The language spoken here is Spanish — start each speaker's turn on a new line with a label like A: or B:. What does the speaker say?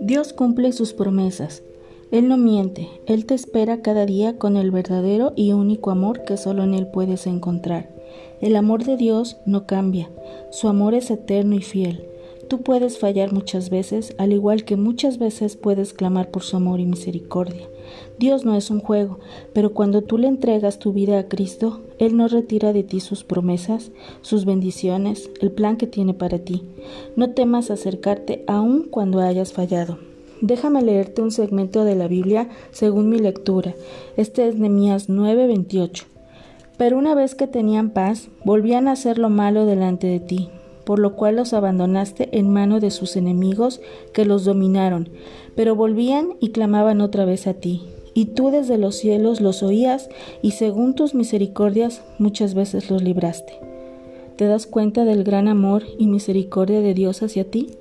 A: Dios cumple sus promesas. Él no miente, Él te espera cada día con el verdadero y único amor que solo en Él puedes encontrar. El amor de Dios no cambia, su amor es eterno y fiel. Tú puedes fallar muchas veces, al igual que muchas veces puedes clamar por su amor y misericordia. Dios no es un juego, pero cuando tú le entregas tu vida a Cristo, Él no retira de ti sus promesas, sus bendiciones, el plan que tiene para ti. No temas acercarte aun cuando hayas fallado. Déjame leerte un segmento de la Biblia según mi lectura. Este es Nehemías 9:28. Pero una vez que tenían paz, volvían a hacer lo malo delante de ti, por lo cual los abandonaste en mano de sus enemigos que los dominaron, pero volvían y clamaban otra vez a ti. Y tú desde los cielos los oías y según tus misericordias muchas veces los libraste. ¿Te das cuenta del gran amor y misericordia de Dios hacia ti?